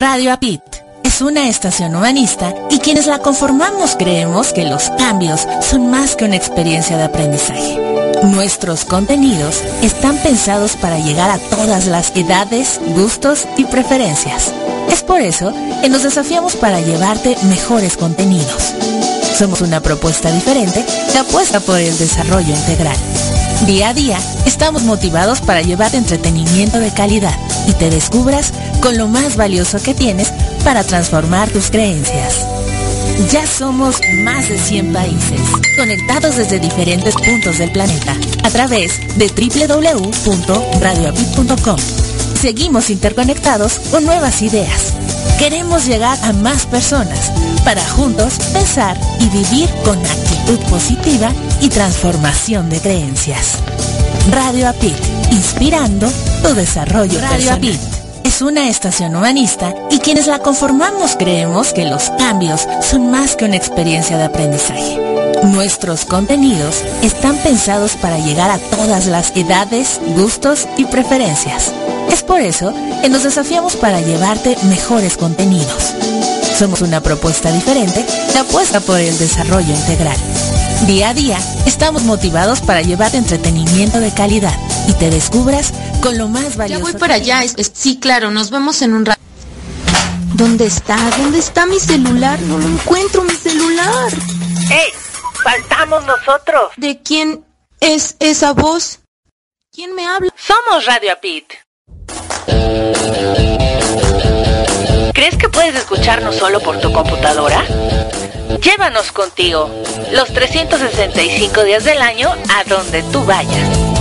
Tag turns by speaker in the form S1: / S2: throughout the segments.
S1: Radio Apit es una estación humanista y quienes la conformamos creemos que los cambios son más que una experiencia de aprendizaje. Nuestros contenidos están pensados para llegar a todas las edades, gustos y preferencias. Es por eso que nos desafiamos para llevarte mejores contenidos. Somos una propuesta diferente que apuesta por el desarrollo integral. Día a día estamos motivados para llevar entretenimiento de calidad y te descubras con lo más valioso que tienes para transformar tus creencias. Ya somos más de 100 países, conectados desde diferentes puntos del planeta, a través de www.radioapit.com. Seguimos interconectados con nuevas ideas. Queremos llegar a más personas para juntos pensar y vivir con actitud positiva y transformación de creencias. Radio Apit, inspirando tu desarrollo Radio Apit una estación humanista y quienes la conformamos creemos que los cambios son más que una experiencia de aprendizaje. Nuestros contenidos están pensados para llegar a todas las edades, gustos y preferencias. Es por eso que nos desafiamos para llevarte mejores contenidos. Somos una propuesta diferente que apuesta por el desarrollo integral. Día a día estamos motivados para llevar entretenimiento de calidad y te descubras con lo más valioso.
S2: Ya voy para allá. sí, claro, nos vemos en un rato. ¿Dónde está? ¿Dónde está mi celular? No lo encuentro mi celular.
S3: ¡Ey! Faltamos nosotros.
S2: ¿De quién es esa voz? ¿Quién me habla?
S3: Somos Radio Apit. ¿Crees que puedes escucharnos solo por tu computadora? Llévanos contigo los 365 días del año a donde tú vayas.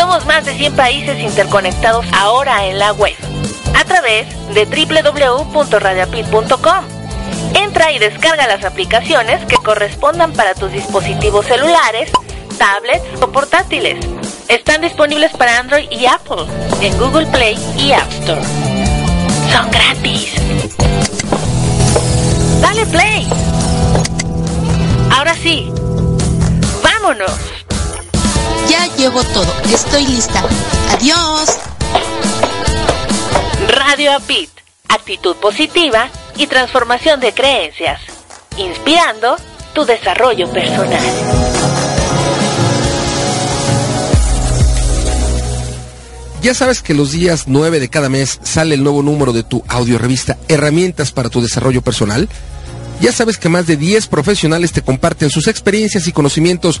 S3: Somos más de 100 países interconectados ahora en la web a través de www.radiapit.com. Entra y descarga las aplicaciones que correspondan para tus dispositivos celulares, tablets o portátiles. Están disponibles para Android y Apple en Google Play y App Store. Son gratis. Dale play. Ahora sí, vámonos.
S2: Ya llevo todo, estoy lista. Adiós.
S3: Radio Apit, actitud positiva y transformación de creencias, inspirando tu desarrollo personal.
S4: Ya sabes que los días 9 de cada mes sale el nuevo número de tu audiorevista Herramientas para tu desarrollo personal. Ya sabes que más de 10 profesionales te comparten sus experiencias y conocimientos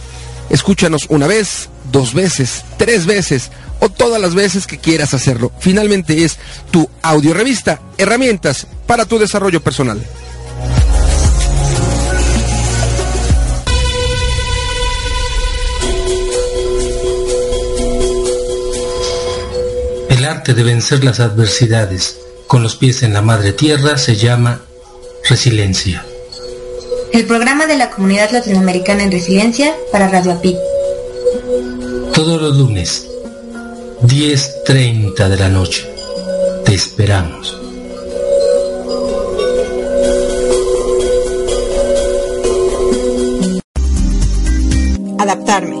S4: Escúchanos una vez, dos veces, tres veces o todas las veces que quieras hacerlo. Finalmente es tu audiorevista, herramientas para tu desarrollo personal.
S5: El arte de vencer las adversidades con los pies en la madre tierra se llama resiliencia.
S6: El programa de la Comunidad Latinoamericana en Resiliencia para Radio API.
S5: Todos los lunes, 10.30 de la noche. Te esperamos.
S7: Adaptarme,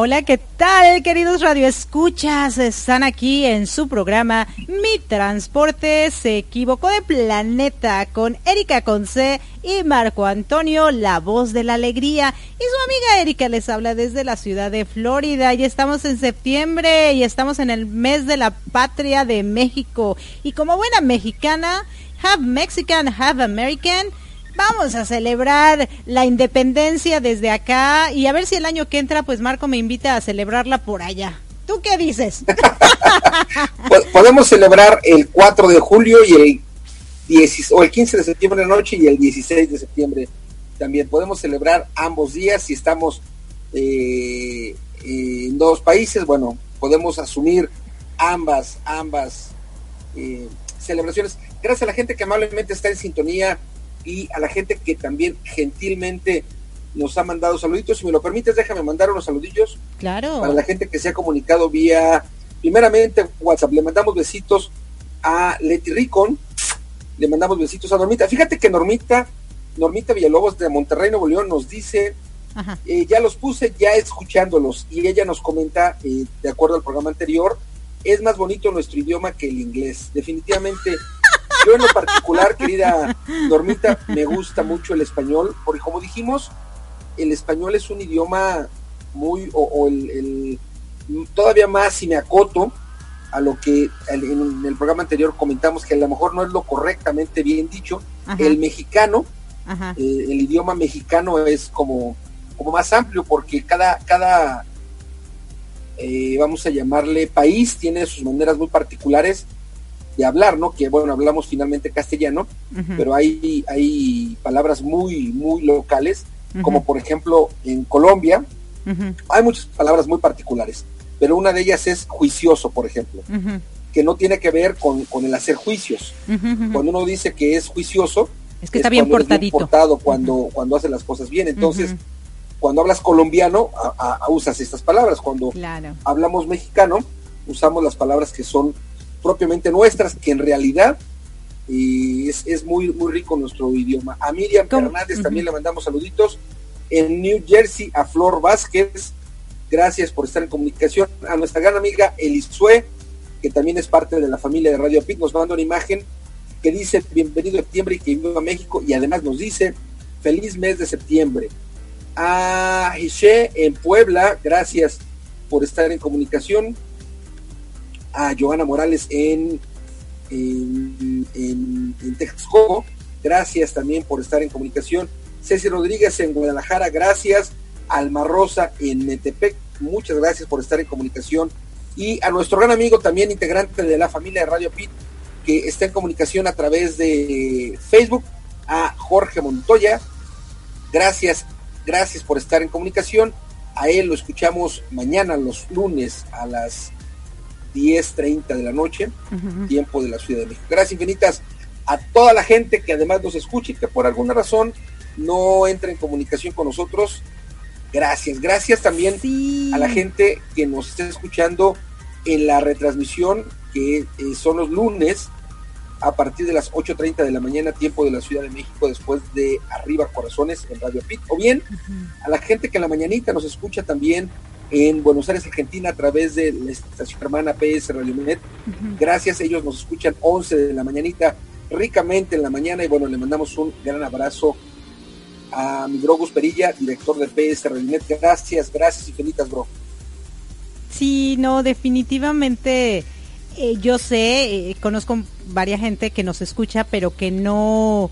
S7: Hola, ¿qué tal, queridos radioescuchas? Están aquí en su programa Mi Transporte se equivocó de planeta con Erika Conce y Marco Antonio, la voz de la alegría. Y su amiga Erika les habla desde la ciudad de Florida. Y estamos en septiembre y estamos en el mes de la patria de México. Y como buena mexicana, have Mexican, have American vamos a celebrar la independencia desde acá y a ver si el año que entra, pues Marco me invita a celebrarla por allá. ¿Tú qué dices?
S8: pues podemos celebrar el 4 de julio y el, 10, o el 15 de septiembre de noche y el 16 de septiembre también. Podemos celebrar ambos días si estamos eh, en dos países. Bueno, podemos asumir ambas, ambas eh, celebraciones. Gracias a la gente que amablemente está en sintonía y a la gente que también gentilmente nos ha mandado saluditos. Si me lo permites, déjame mandar unos saludillos.
S7: Claro.
S8: Para la gente que se ha comunicado vía, primeramente, WhatsApp. Le mandamos besitos a Leti Ricon. Le mandamos besitos a Normita. Fíjate que Normita, Normita Villalobos de Monterrey, Nuevo León, nos dice, eh, ya los puse ya escuchándolos. Y ella nos comenta, eh, de acuerdo al programa anterior, es más bonito nuestro idioma que el inglés. Definitivamente yo en lo particular, querida Normita, me gusta mucho el español, porque como dijimos, el español es un idioma muy, o, el, todavía más si me acoto a lo que en el programa anterior comentamos que a lo mejor no es lo correctamente bien dicho, el mexicano, eh, el idioma mexicano es como, como más amplio porque cada, cada eh, vamos a llamarle país, tiene sus maneras muy particulares de hablar, ¿no? Que bueno, hablamos finalmente castellano, pero hay, hay palabras muy, muy locales, como por ejemplo en Colombia, hay muchas palabras muy particulares, pero una de ellas es juicioso, por ejemplo, que no tiene que ver con, el hacer juicios. Cuando uno dice que es juicioso,
S7: es que está bien portadito.
S8: portado cuando, cuando hace las cosas bien. Entonces, cuando hablas colombiano, usas estas palabras. Cuando hablamos mexicano, usamos las palabras que son propiamente nuestras, que en realidad es, es, muy, muy rico nuestro idioma. A Miriam Fernández también le mandamos saluditos. En New Jersey, a Flor Vázquez, gracias por estar en comunicación. A nuestra gran amiga Elisue, que también es parte de la familia de Radio Pit, nos manda una imagen que dice bienvenido a septiembre y que viva México y además nos dice feliz mes de septiembre. A Ishe en Puebla, gracias por estar en comunicación a Joana Morales en, en, en, Texcoco, gracias también por estar en comunicación. Ceci Rodríguez en Guadalajara, gracias. Alma Rosa en Metepec, muchas gracias por estar en comunicación. Y a nuestro gran amigo también integrante de la familia de Radio Pit, que está en comunicación a través de Facebook, a Jorge Montoya. Gracias, gracias por estar en comunicación. A él lo escuchamos mañana, los lunes, a las 10.30 de la noche, tiempo de la Ciudad de México. Gracias infinitas a toda la gente que además nos escucha y que por alguna razón no entra en comunicación con nosotros. Gracias, gracias también a la gente que nos está escuchando en la retransmisión que eh, son los lunes a partir de las 8.30 de la mañana, tiempo de la Ciudad de México, después de Arriba Corazones en Radio Pit, o bien a la gente que en la mañanita nos escucha también en Buenos Aires, Argentina, a través de la estación hermana PS Radio Net. Gracias, ellos nos escuchan 11 de la mañanita, ricamente en la mañana, y bueno, le mandamos un gran abrazo a mi bro Gus Perilla, director de PS Radio Net. Gracias, gracias infinitas, bro.
S7: Sí, no, definitivamente eh, yo sé, eh, conozco varias gente que nos escucha, pero que no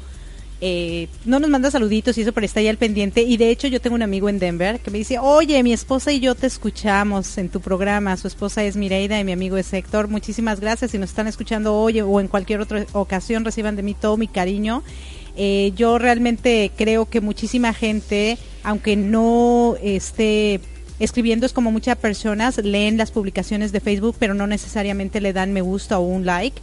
S7: eh, no nos manda saluditos y eso, pero está ahí al pendiente. Y de hecho yo tengo un amigo en Denver que me dice, oye, mi esposa y yo te escuchamos en tu programa. Su esposa es Mireida y mi amigo es Héctor. Muchísimas gracias. Si nos están escuchando hoy o en cualquier otra ocasión, reciban de mí todo mi cariño. Eh, yo realmente creo que muchísima gente, aunque no esté escribiendo es como muchas personas leen las publicaciones de Facebook, pero no necesariamente le dan me gusta o un like.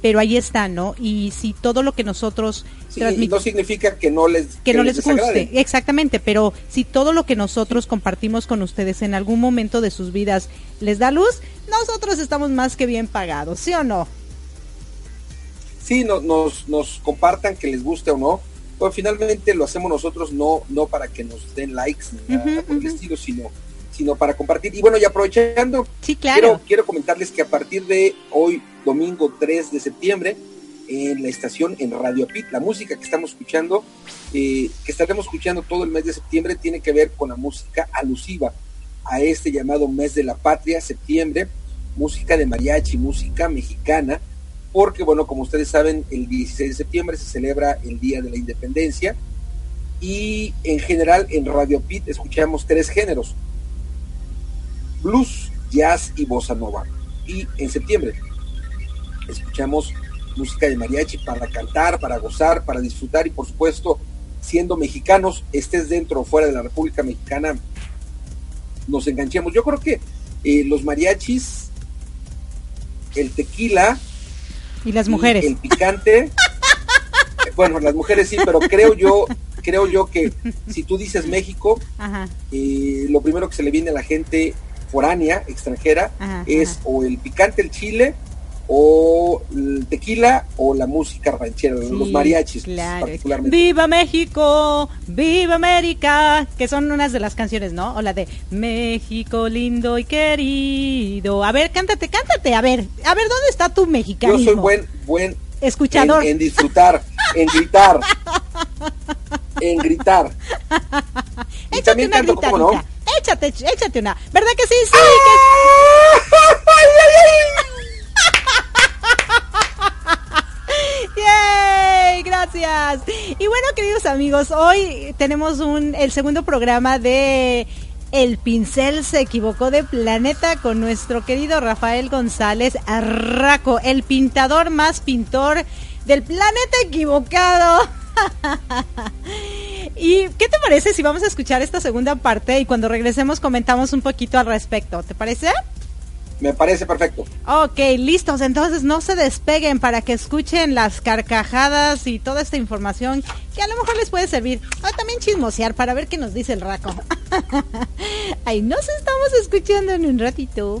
S7: Pero ahí está, ¿no? Y si todo lo que nosotros
S8: sí, no significa que no les
S7: que, no les, guste, exactamente, pero si todo lo que nosotros compartimos con ustedes en algún momento de sus vidas les da luz, nosotros estamos más que bien pagados, ¿sí o no?
S8: Sí, nos, nos compartan que les guste o no, pero finalmente lo hacemos nosotros no, no para que nos den likes ni nada por el estilo, sino, sino para compartir. Y bueno, y aprovechando, quiero, quiero comentarles que a partir de hoy, domingo 3 de septiembre, en la estación en Radio Pit, la música que estamos escuchando, eh, que estaremos escuchando todo el mes de septiembre, tiene que ver con la música alusiva a este llamado mes de la patria, septiembre, música de mariachi, música mexicana, porque, bueno, como ustedes saben, el 16 de septiembre se celebra el Día de la Independencia y en general en Radio Pit escuchamos tres géneros, blues, jazz y bossa nova. Y en septiembre escuchamos música de mariachi para cantar, para gozar, para disfrutar y por supuesto, siendo mexicanos, estés dentro o fuera de la República Mexicana, nos enganchemos. Yo creo que eh, los mariachis, el tequila
S7: y las mujeres.
S8: el picante. bueno, las mujeres sí, pero creo yo, creo yo que si tú dices México, eh, lo primero que se le viene a la gente foránea, extranjera, es o el picante, el chile, o el tequila o la música ranchera, los mariachis particularmente.
S7: Viva México, viva América, que son unas de las canciones, ¿no? O la de México lindo y querido. A ver, cántate, cántate, a ver, a ver, ¿dónde está tu mexicano?
S8: Yo soy buen, buen
S7: escuchador.
S8: En, disfrutar, en gritar, en gritar.
S7: Y échate una canto, ¿no? Échate, échate una. ¿Verdad que sí? Sí. ¡Yay! Gracias. Y bueno, queridos amigos, hoy tenemos un, el segundo programa de El pincel se equivocó de planeta con nuestro querido Rafael González Arraco, el pintador más pintor del planeta equivocado. ¿Y qué te parece si vamos a escuchar esta segunda parte y cuando regresemos comentamos un poquito al respecto? ¿Te parece?
S8: Me parece perfecto.
S7: Ok, listos. Entonces no se despeguen para que escuchen las carcajadas y toda esta información que a lo mejor les puede servir. O también chismosear para ver qué nos dice el raco. Ahí nos estamos escuchando en un ratito.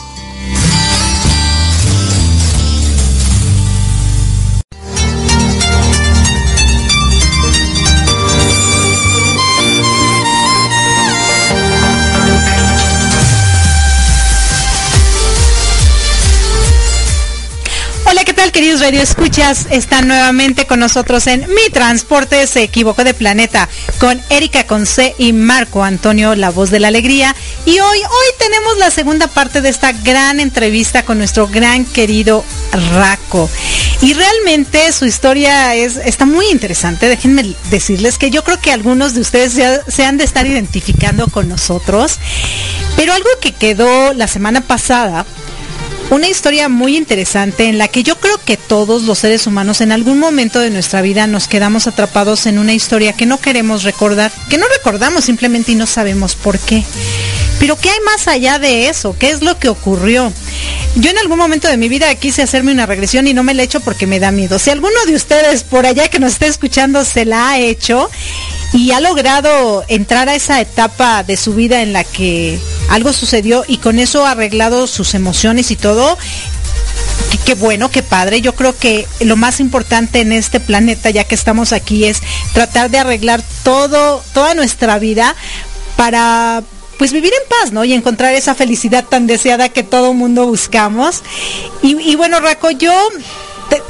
S7: Queridos radio escuchas? Están nuevamente con nosotros en Mi Transporte se equivocó de planeta con Erika Conce y Marco Antonio, la voz de la alegría. Y hoy, hoy tenemos la segunda parte de esta gran entrevista con nuestro gran querido Raco. Y realmente su historia es, está muy interesante. Déjenme decirles que yo creo que algunos de ustedes se han de estar identificando con nosotros. Pero algo que quedó la semana pasada una historia muy interesante en la que yo creo que todos los seres humanos en algún momento de nuestra vida nos quedamos atrapados en una historia que no queremos recordar, que no recordamos simplemente y no sabemos por qué. Pero ¿qué hay más allá de eso? ¿Qué es lo que ocurrió? Yo en algún momento de mi vida quise hacerme una regresión y no me la he hecho porque me da miedo. Si alguno de ustedes por allá que nos esté escuchando se la ha hecho y ha logrado entrar a esa etapa de su vida en la que algo sucedió y con eso ha arreglado sus emociones y todo, qué bueno, qué padre. Yo creo que lo más importante en este planeta, ya que estamos aquí, es tratar de arreglar todo, toda nuestra vida para pues vivir en paz, ¿no? Y encontrar esa felicidad tan deseada que todo mundo buscamos. Y, bueno, Raco, yo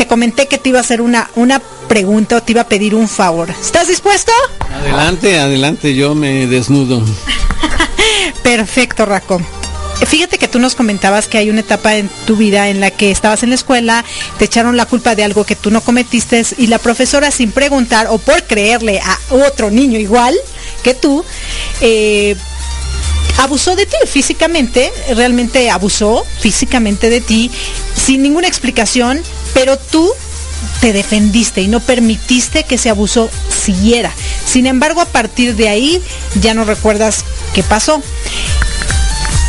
S7: te, comenté que te iba a hacer una, una pregunta o te iba a pedir un favor. ¿Estás dispuesto?
S9: Adelante, adelante, yo me desnudo.
S7: Perfecto, Raco. Fíjate que tú nos comentabas que hay una etapa en tu vida en la que estabas en la escuela, te echaron la culpa de algo que tú no cometiste y la profesora sin preguntar o por creerle a otro niño igual que tú, eh, abusó de ti físicamente, realmente abusó físicamente de ti sin ninguna explicación, pero tú te defendiste y no permitiste que ese abuso siguiera. Sin embargo, a partir de ahí ya no recuerdas qué pasó.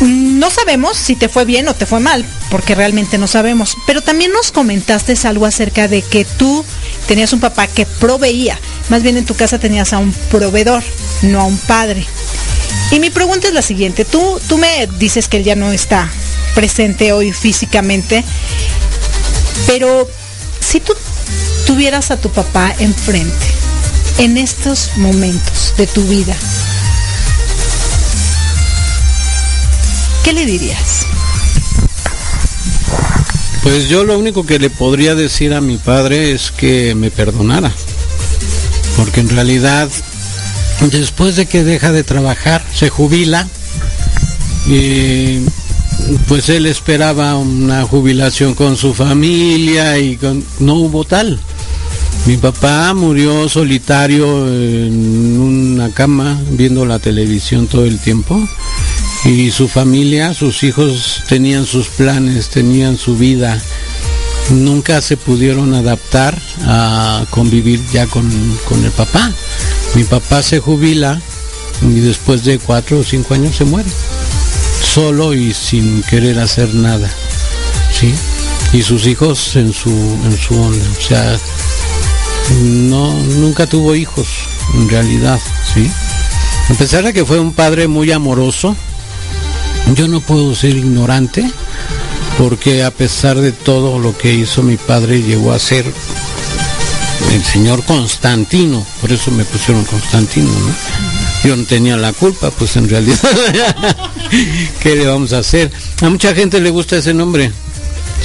S7: No sabemos si te fue bien o te fue mal, porque realmente no sabemos. Pero también nos comentaste algo acerca de que tú tenías un papá que proveía. Más bien en tu casa tenías a un proveedor, no a un padre. Y mi pregunta es la siguiente. Tú, tú me dices que él ya no está presente hoy físicamente, pero si tú tuvieras a tu papá enfrente en estos momentos de tu vida, ¿qué le dirías?
S9: Pues yo lo único que le podría decir a mi padre es que me perdonara, porque en realidad después de que deja de trabajar, se jubila, y pues él esperaba una jubilación con su familia y no hubo tal. Mi papá murió solitario en una cama viendo la televisión todo el tiempo y su familia, sus hijos tenían sus planes, tenían su vida. Nunca se pudieron adaptar a convivir ya con, el papá. Mi papá se jubila y después de cuatro o cinco años se muere solo y sin querer hacer nada, ¿sí? Y sus hijos en su, en su onda, o sea, no, nunca tuvo hijos, en realidad, ¿sí? A pesar de que fue un padre muy amoroso, yo no puedo ser ignorante, porque a pesar de todo lo que hizo mi padre, llegó a ser el señor Constantino, por eso me pusieron Constantino, ¿no? yo no tenía la culpa, pues en realidad, ¿qué le vamos a hacer? A mucha gente le gusta ese nombre,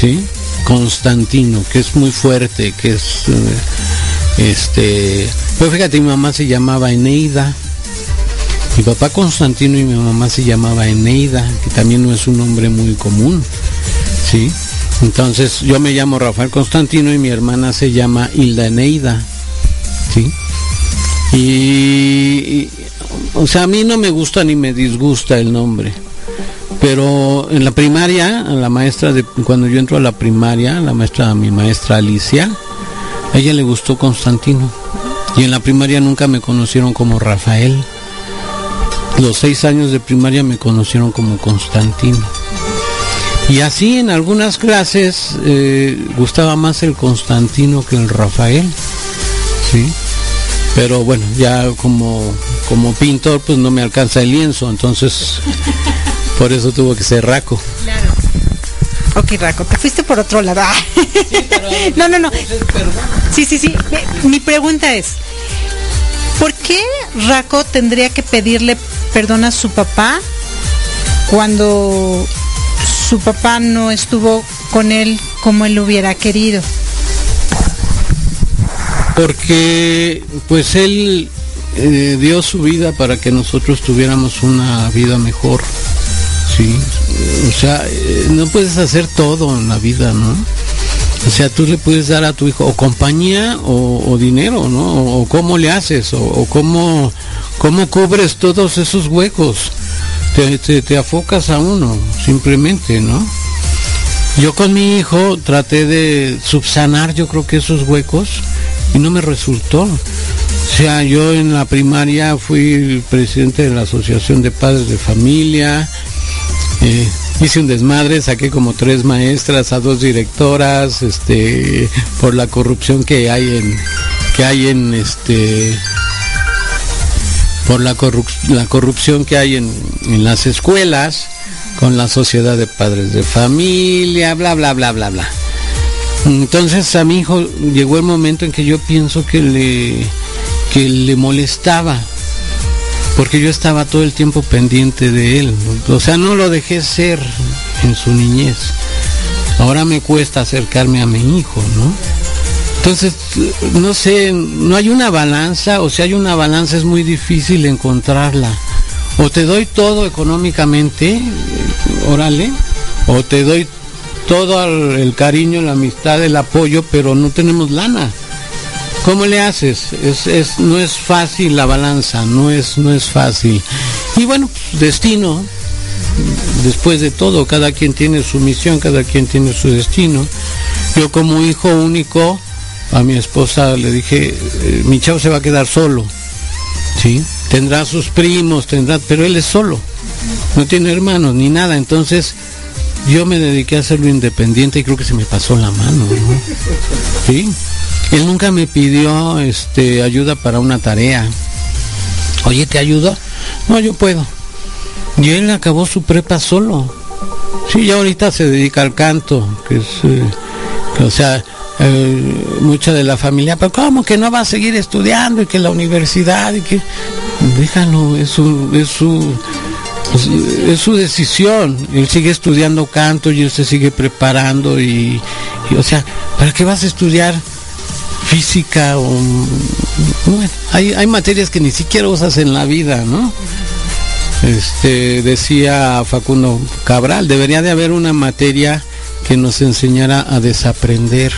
S9: ¿sí? Constantino, que es muy fuerte, que es, eh, este, pues fíjate, mi mamá se llamaba Eneida, mi papá Constantino y mi mamá se llamaba Eneida, que también no es un nombre muy común, ¿sí? Entonces yo me llamo Rafael Constantino y mi hermana se llama Hilda Eneida, ¿sí? y, o sea, a mí no me gusta ni me disgusta el nombre. Pero en la primaria, la maestra de cuando yo entro a la primaria, la maestra, mi maestra Alicia, a ella le gustó Constantino. Y en la primaria nunca me conocieron como Rafael. Los seis años de primaria me conocieron como Constantino. Y así en algunas clases eh, gustaba más el Constantino que el Rafael. ¿sí? Pero bueno, ya como, como pintor pues no me alcanza el lienzo, entonces por eso tuvo que ser Raco.
S7: Claro. Ok, Raco, te fuiste por otro lado. no, no, no. Sí, sí, sí. Mi pregunta es, ¿por qué Raco tendría que pedirle perdón a su papá cuando su papá no estuvo con él como él lo hubiera querido?
S9: porque pues él eh, dio su vida para que nosotros tuviéramos una vida mejor. Sí, o sea, eh, no puedes hacer todo en la vida, ¿no? O sea, tú le puedes dar a tu hijo o compañía o, dinero, ¿no? O, cómo le haces, o, cómo, cómo cubres todos esos huecos. Te, te, te afocas a uno, simplemente, ¿no? Yo con mi hijo traté de subsanar, yo creo que esos huecos, y no me resultó. O sea, yo en la primaria fui presidente de la Asociación de Padres de Familia, eh, hice un desmadre, saqué como tres maestras, a dos directoras, este, por la corrupción que hay en, que hay en este, por la, la corrupción que hay en, en las escuelas, con la sociedad de padres de familia, bla, bla, bla, bla, bla. Entonces a mi hijo llegó el momento en que yo pienso que le, que le molestaba, porque yo estaba todo el tiempo pendiente de él. O sea, no lo dejé ser en su niñez. Ahora me cuesta acercarme a mi hijo, ¿no? Entonces, no sé, no hay una balanza, o si hay una balanza es muy difícil encontrarla. O te doy todo económicamente, órale, o te doy todo el cariño, la amistad, el apoyo, pero no tenemos lana. ¿Cómo le haces? Es, no es fácil la balanza, no es, no es fácil. Y bueno, destino, después de todo, cada quien tiene su misión, cada quien tiene su destino. Yo como hijo único, a mi esposa le dije, eh, mi chavo se va a quedar solo, ¿sí? Tendrá sus primos, tendrá, pero él es solo, no tiene hermanos ni nada, entonces yo me dediqué a hacerlo independiente y creo que se me pasó la mano, ¿Sí? Él nunca me pidió este ayuda para una tarea. Oye, ¿te ayudo? No, yo puedo. Y él acabó su prepa solo. Sí, ya ahorita se dedica al canto, que es, eh, o sea, eh, mucha de la familia, pero ¿cómo que no va a seguir estudiando y que la universidad y que déjalo, es su, es su decisión. Él sigue estudiando canto y él se sigue preparando y, o sea, ¿para qué vas a estudiar física o hay, hay materias que ni siquiera usas en la vida, ¿no? Este decía Facundo Cabral, debería de haber una materia que nos enseñara a desaprender.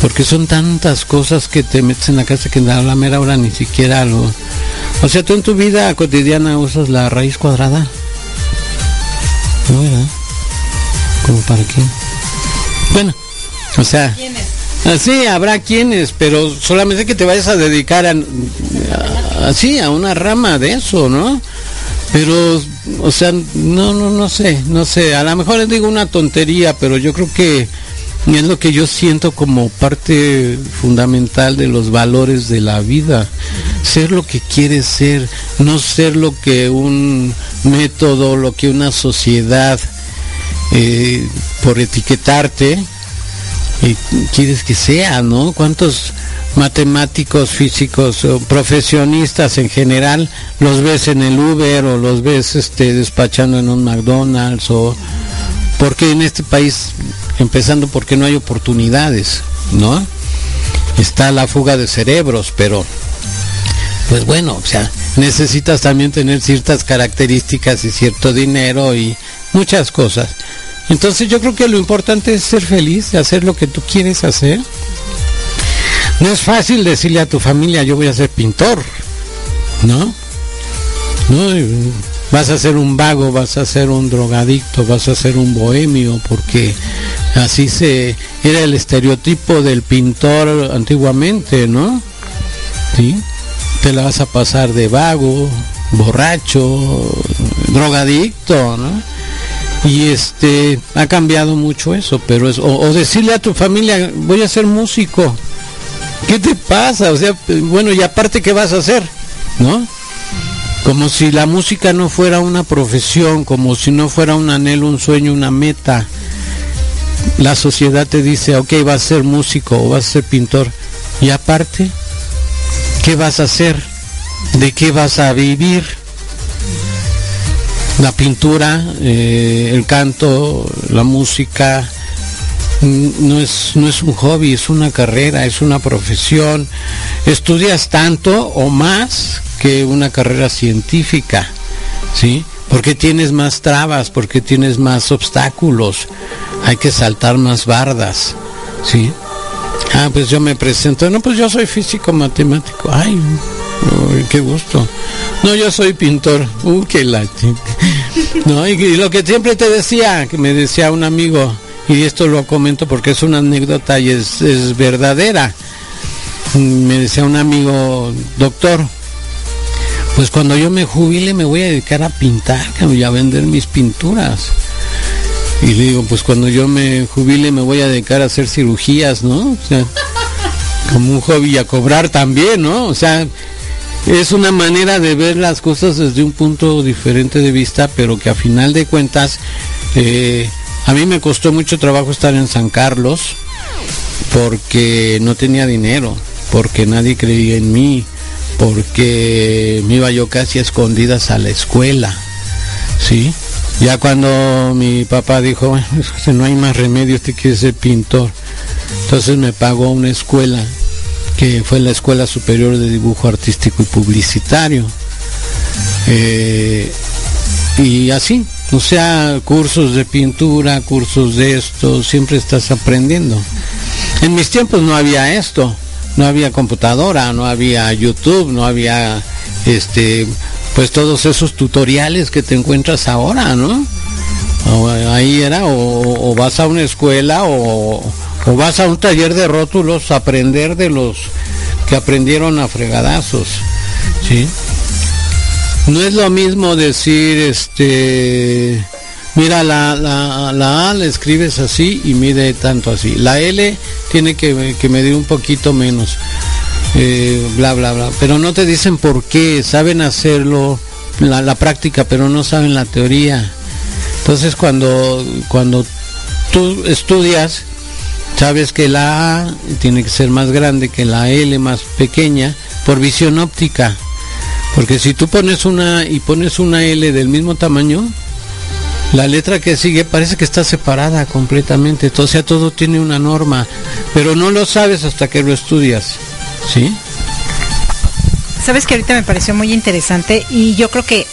S9: Porque son tantas cosas que te metes en la casa que a la mera hora ni siquiera lo... O sea, tú en tu vida cotidiana usas la raíz cuadrada. ¿No, verdad? ¿Como para qué? Bueno, o sea... Sí, habrá quienes, pero solamente que te vayas a dedicar a, así a una rama de eso, ¿no? Pero, o sea, no, no, no sé, no sé, a lo mejor les digo una tontería, pero yo creo que es lo que yo siento como parte fundamental de los valores de la vida. Ser lo que quieres ser, no ser lo que un método, lo que una sociedad, eh, por etiquetarte, eh, quieres que sea, ¿no? ¿Cuántos matemáticos, físicos, o profesionistas en general, los ves en el Uber o los ves este, despachando en un McDonald's o porque en este país, empezando porque no hay oportunidades, ¿no? Está la fuga de cerebros, pero pues bueno, o sea, necesitas también tener ciertas características y cierto dinero y muchas cosas. Entonces yo creo que lo importante es ser feliz, hacer lo que tú quieres hacer no es fácil decirle a tu familia, yo voy a ser pintor, ¿no? ¿No? Vas a ser un vago, vas a ser un drogadicto, vas a ser un bohemio, porque así se era el estereotipo del pintor antiguamente, ¿no? ¿Sí? Te la vas a pasar de vago, borracho, drogadicto, ¿no? Y este ha cambiado mucho eso, pero es o decirle a tu familia, voy a ser músico, ¿Qué te pasa? O sea, bueno, y aparte, ¿qué vas a hacer? ¿No? Como si la música no fuera una profesión, como si no fuera un anhelo, un sueño, una meta. La sociedad te dice, ok, vas a ser músico o vas a ser pintor. Y aparte, ¿qué vas a hacer? ¿De qué vas a vivir? La pintura, eh, el canto, la música, no es, no es un hobby, es una carrera, es una profesión. Estudias tanto o más que una carrera científica, ¿sí? Porque tienes más trabas, porque tienes más obstáculos, hay que saltar más bardas, ¿sí? Ah, pues yo me presento, no, pues yo soy físico matemático, ay, qué gusto. No, yo soy pintor, uh, qué late. No, y lo que siempre te decía, que me decía un amigo, y esto lo comento porque es una anécdota y es, verdadera. Me decía un amigo, doctor, pues cuando yo me jubile me voy a dedicar a pintar y a vender mis pinturas. Y le digo, pues cuando yo me jubile me voy a dedicar a hacer cirugías, ¿no? O sea, como un hobby a cobrar también, ¿no? O sea, es una manera de ver las cosas desde un punto diferente de vista, pero que a final de cuentas eh, a mí me costó mucho trabajo estar en San Carlos porque no tenía dinero, porque nadie creía en mí, porque me iba yo casi a escondidas a la escuela. ¿Sí? Ya cuando mi papá dijo, no hay más remedio, usted quiere ser pintor. Entonces me pagó una escuela, que fue la Escuela Superior de Dibujo Artístico y Publicitario. Eh, y así, O sea, cursos de pintura, cursos de esto, siempre estás aprendiendo. En mis tiempos no había esto, no había computadora, no había YouTube, no había este pues todos esos tutoriales que te encuentras ahora, ¿no? ahí era, o, vas a una escuela o, o, vas a un taller de rótulos a aprender de los que aprendieron a fregadazos, ¿sí? No es lo mismo decir, este, mira, la, la, la A la escribes así y mide tanto así. La L tiene que, que medir un poquito menos. Eh, bla, bla, bla. Pero no te dicen por qué, saben hacerlo, la, la práctica, pero no saben la teoría. Entonces cuando, cuando tú estudias, sabes que la A tiene que ser más grande que la L más pequeña por visión óptica. Porque si tú pones una y pones una L del mismo tamaño, la letra que sigue parece que está separada completamente. O sea, todo tiene una norma, pero no lo sabes hasta que lo estudias. ¿Sí?
S7: Sabes que ahorita me pareció muy interesante y yo creo que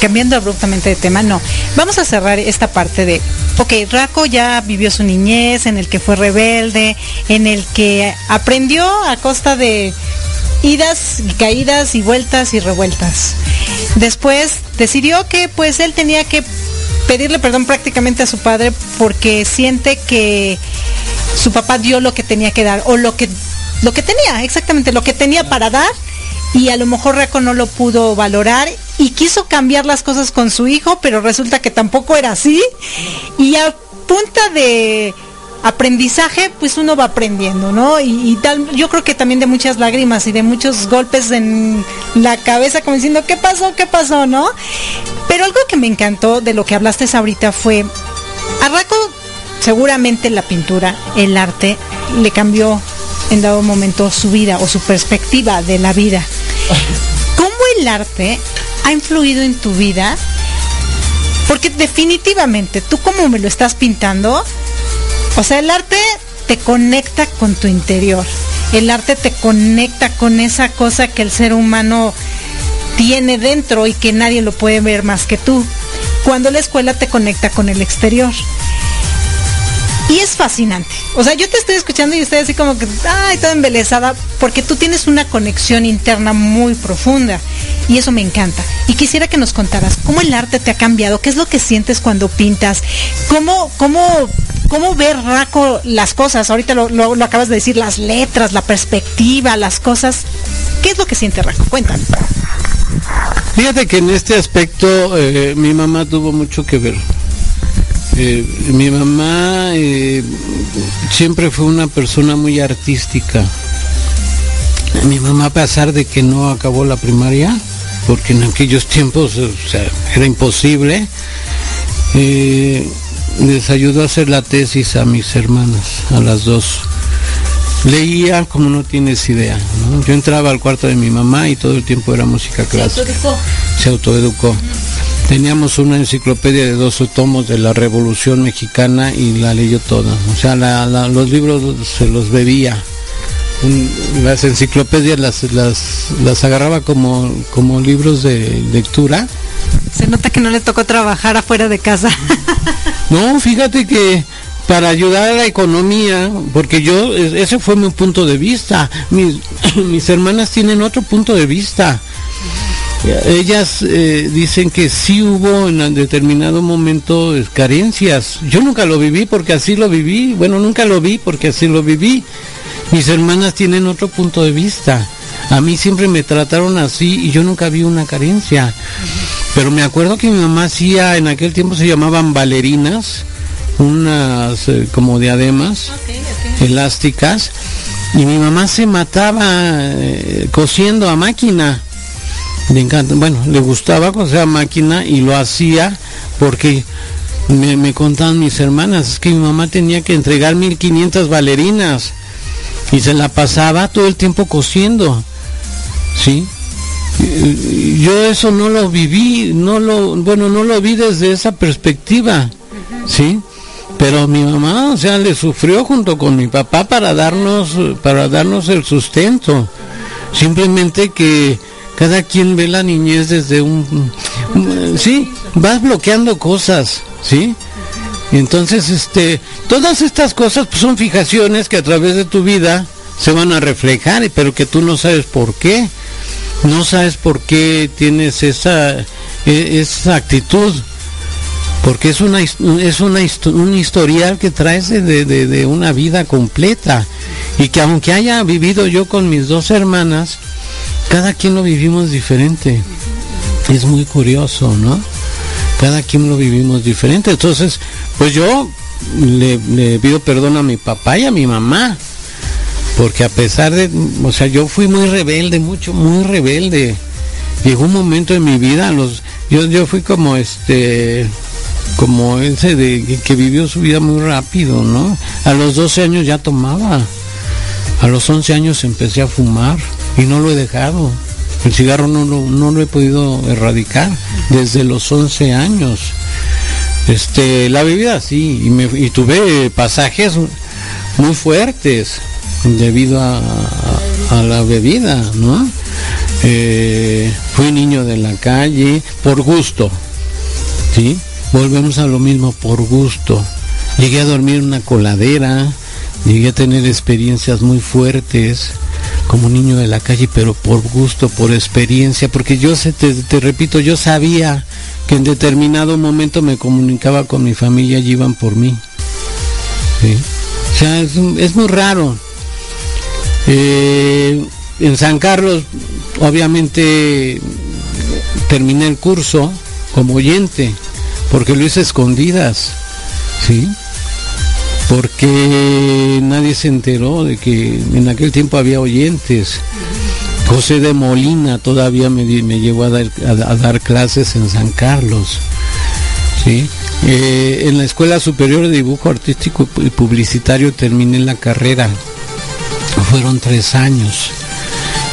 S7: cambiando abruptamente de tema, no. Vamos a cerrar esta parte de, ok, Raco ya vivió su niñez, en el que fue rebelde, en el que aprendió a costa de idas y caídas y vueltas y revueltas. Después decidió que pues él tenía que pedirle perdón prácticamente a su padre porque siente que su papá dio lo que tenía que dar o lo que lo que tenía, exactamente lo que tenía para dar y a lo mejor Raco no lo pudo valorar y quiso cambiar las cosas con su hijo, pero resulta que tampoco era así. Y a punta de aprendizaje, pues uno va aprendiendo, ¿no? Y, tal, yo creo que también de muchas lágrimas y de muchos golpes en la cabeza, como diciendo, ¿qué pasó? ¿Qué pasó? ¿No? Pero algo que me encantó de lo que hablaste ahorita fue, a Raco seguramente la pintura, el arte, le cambió en dado momento su vida o su perspectiva de la vida. ¿Cómo el arte ha influido en tu vida? Porque definitivamente, tú como me lo estás pintando, o sea, el arte te conecta con tu interior. El arte te conecta con esa cosa que el ser humano tiene dentro y que nadie lo puede ver más que tú. Cuando la escuela te conecta con el exterior. Y es fascinante. O sea, yo te estoy escuchando y estoy así como que, ay, toda embelesada, porque tú tienes una conexión interna muy profunda. Y eso me encanta. Y quisiera que nos contaras cómo el arte te ha cambiado, qué es lo que sientes cuando pintas, cómo, cómo, cómo ver Raco las cosas. Ahorita lo, acabas de decir, las letras, la perspectiva, las cosas. ¿Qué es lo que siente Raco? Cuéntanos.
S9: Fíjate que en este aspecto eh, mi mamá tuvo mucho que ver. Eh, mi mamá eh, siempre fue una persona muy artística. Mi mamá, a pesar de que no acabó la primaria, porque en aquellos tiempos era imposible, les ayudó a hacer la tesis a mis hermanas, a las dos. Leía como no tienes idea. Yo entraba al cuarto de mi mamá y todo el tiempo era música clásica. Se autoeducó. Teníamos una enciclopedia de dos tomos de la Revolución Mexicana y la leyó toda. O sea, los libros se los bebía. las enciclopedias las, las, agarraba como, como libros de lectura.
S7: Se nota que no le tocó trabajar afuera de casa.
S9: no, fíjate que para ayudar a la economía, porque yo, ese fue mi punto de vista. Mis, hermanas tienen otro punto de vista. Ellas eh, dicen que sí hubo en determinado momento carencias. Yo nunca lo viví porque así lo viví. Bueno, nunca lo vi porque así lo viví. Mis hermanas tienen otro punto de vista. A mí siempre me trataron así y yo nunca vi una carencia. Pero me acuerdo que mi mamá hacía, en aquel tiempo se llamaban bailarinas, unas eh, como diademas elásticas, y mi mamá se mataba eh, cosiendo a máquina le encanta, bueno, le gustaba con esa máquina y lo hacía porque me, me contaban mis hermanas, es que mi mamá tenía que entregar 1500 bailarinas y se la pasaba todo el tiempo cosiendo, ¿sí? Yo eso no lo viví, no lo, bueno, no lo vi desde esa perspectiva, ¿sí? Pero mi mamá, o sea, le sufrió junto con mi papá para darnos, para darnos el sustento. Simplemente que cada quien ve la niñez desde un sí, vas bloqueando cosas, ¿sí? Entonces, este, todas estas cosas pues, son fijaciones que a través de tu vida se van a reflejar, pero que tú no sabes por qué. No sabes por qué tienes esa, e, esa actitud. Porque es una es una un historial que traes de, de una vida completa. Y que aunque haya vivido yo con mis dos hermanas, cada quien lo vivimos diferente. Es muy curioso, ¿no? Cada quien lo vivimos diferente. Entonces, pues yo le, pido perdón a mi papá y a mi mamá. Porque a pesar de, o sea, yo fui muy rebelde, mucho, muy rebelde. Llegó un momento en mi vida, los, yo, yo fui como este, como ese de que vivió su vida muy rápido, ¿no? A los 12 años ya tomaba. A los 11 años empecé a fumar y no lo he dejado. El cigarro no lo, no lo he podido erradicar desde los 11 años. Este, la bebida sí, y, me, y tuve pasajes muy fuertes debido a, la bebida, ¿no? Eh, fui niño de la calle por gusto, ¿sí? Volvemos a lo mismo por gusto. Llegué a dormir en una coladera, llegué a tener experiencias muy fuertes como niño de la calle, pero por gusto, por experiencia, porque yo te, te repito, yo sabía que en determinado momento me comunicaba con mi familia y iban por mí. O sea, es, muy raro. Eh, en San Carlos, obviamente, terminé el curso como oyente, porque lo hice escondidas, ¿sí? Porque nadie se enteró de que en aquel tiempo había oyentes. José de Molina todavía me, llevó a dar, clases en San Carlos. ¿sí? Eh, en la Escuela Superior de Dibujo Artístico y Publicitario terminé la carrera. Fueron tres años.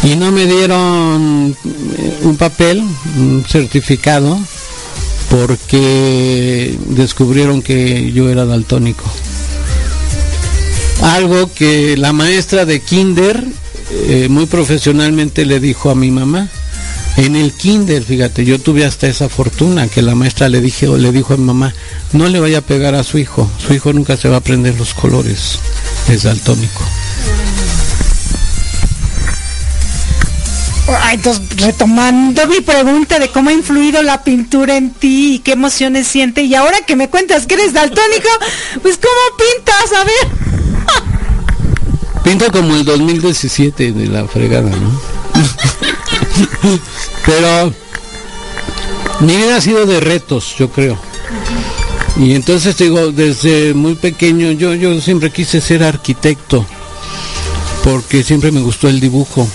S9: Y no me dieron eh, un papel, un certificado, porque descubrieron que yo era daltónico. Algo que la maestra de Kinder eh, muy profesionalmente le dijo a mi mamá, en el kinder, fíjate, yo tuve hasta esa fortuna que la maestra le dije o le dijo a mi mamá, no le vaya a pegar a su hijo, su hijo nunca se va a aprender los colores, es daltónico.
S7: Entonces, retomando mi pregunta de cómo ha influido la pintura en ti y qué emociones siente, y ahora que me cuentas que eres daltónico, pues ¿cómo pintas? A ver.
S9: Pinta como el 2017 de la fregada, ¿no? Pero mi vida ha sido de retos, yo creo. Y entonces digo, desde muy pequeño yo, yo siempre quise ser arquitecto, porque siempre me gustó el dibujo.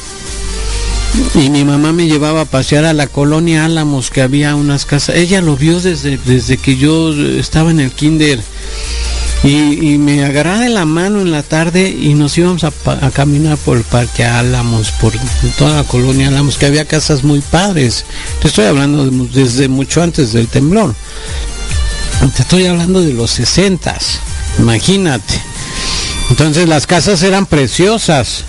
S9: Y mi mamá me llevaba a pasear a la colonia Álamos, que había unas casas. Ella lo vio desde, desde que yo estaba en el kinder y, me agarraba de la mano en la tarde y nos íbamos a, caminar por el parque Álamos, por toda la colonia Álamos, que había casas muy padres. Te estoy hablando desde mucho antes del temblor. Te estoy hablando de los sesentas, imagínate. Entonces las casas eran preciosas.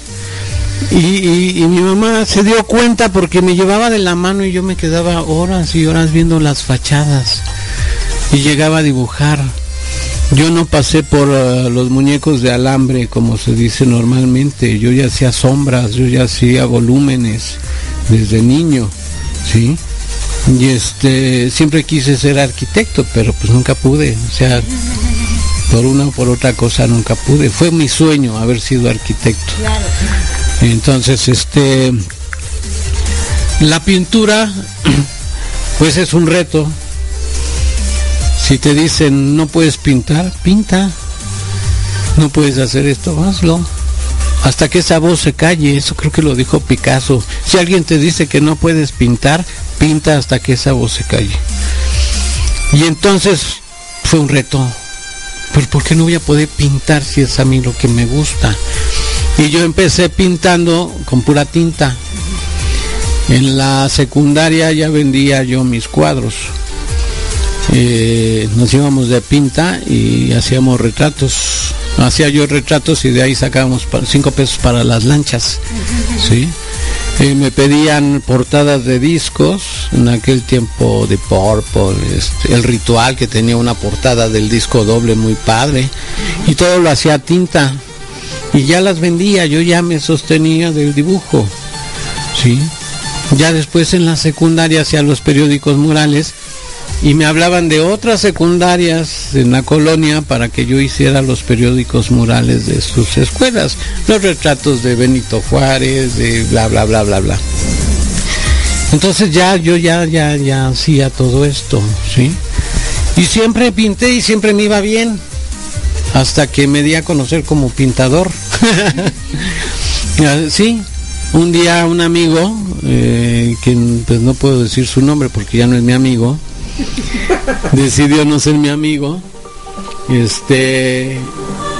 S9: Y, mi mamá se dio cuenta porque me llevaba de la mano y yo me quedaba horas y horas viendo las fachadas y llegaba a dibujar. Yo no pasé por uh, los muñecos de alambre, como se dice normalmente. Yo ya hacía sombras, yo ya hacía volúmenes desde niño, ¿sí? Y este, siempre quise ser arquitecto, pero pues nunca pude. O sea, por una o por otra cosa nunca pude. Fue mi sueño haber sido arquitecto. Entonces, este, la pintura, pues es un reto, si te dicen no puedes pintar, pinta. No puedes hacer esto, hazlo. Hasta que esa voz se calle, eso creo que lo dijo Picasso. Si alguien te dice que no puedes pintar, pinta hasta que esa voz se calle. Y entonces fue un reto. Pues ¿por qué no voy a poder pintar si es a mí lo que me gusta? Y yo empecé pintando con pura tinta. En la secundaria ya vendía yo mis cuadros eh, nos íbamos de pinta y hacíamos retratos. Hacía yo retratos y de ahí sacábamos cinco pesos para las lanchas. ¿sí? Eh, me pedían portadas de discos, en aquel tiempo de Purple, este, el ritual que tenía una portada del disco doble muy padre, y todo lo hacía tinta, y ya las vendía, yo ya me sostenía del dibujo, ¿sí? Ya después en la secundaria hacía los periódicos murales, y me hablaban de otras secundarias en la colonia para que yo hiciera los periódicos murales de sus escuelas, los retratos de Benito Juárez, de bla bla bla bla bla. Entonces ya yo ya ya ya hacía todo esto, ¿sí? Y siempre pinté y siempre me iba bien hasta que me di a conocer como pintador. sí, un día un amigo, eh, que pues no puedo decir su nombre porque ya no es mi amigo, decidió no ser mi amigo. Este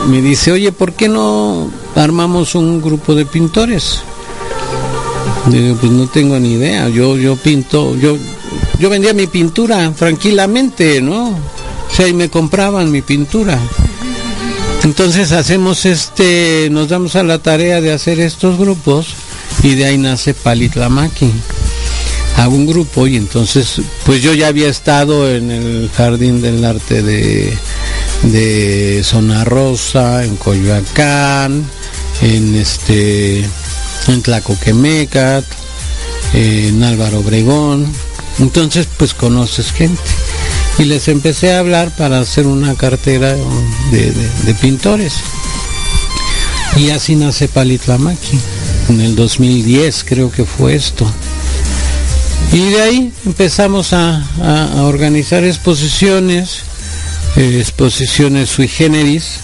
S9: me dice, oye, ¿por qué no armamos un grupo de pintores? Digo, pues no tengo ni idea. Yo, yo pinto, yo, yo vendía mi pintura tranquilamente, ¿no? O sea, y me compraban mi pintura. Entonces hacemos este, nos damos a la tarea de hacer estos grupos y de ahí nace Palitlamaki a un grupo y entonces pues yo ya había estado en el Jardín del Arte de, de Zona Rosa, en Coyoacán, en este en Tlacoquemecat, en Álvaro Obregón, entonces pues conoces gente. Y les empecé a hablar para hacer una cartera de, pintores. Y así nace Palitlamaki. En el 2010 creo que fue esto. Y de ahí empezamos a, organizar exposiciones, eh, exposiciones sui generis,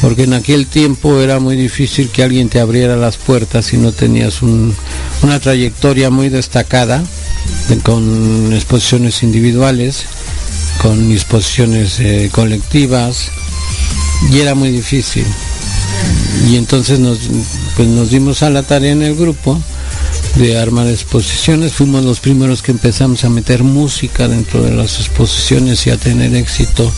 S9: porque en aquel tiempo era muy difícil que alguien te abriera las puertas si no tenías una trayectoria muy destacada, con exposiciones individuales, con exposiciones eh, colectivas, y era muy difícil. Y entonces nos, pues nos dimos a la tarea en el grupo de armar exposiciones. Fuimos los primeros que empezamos a meter música dentro de las exposiciones y a tener éxito.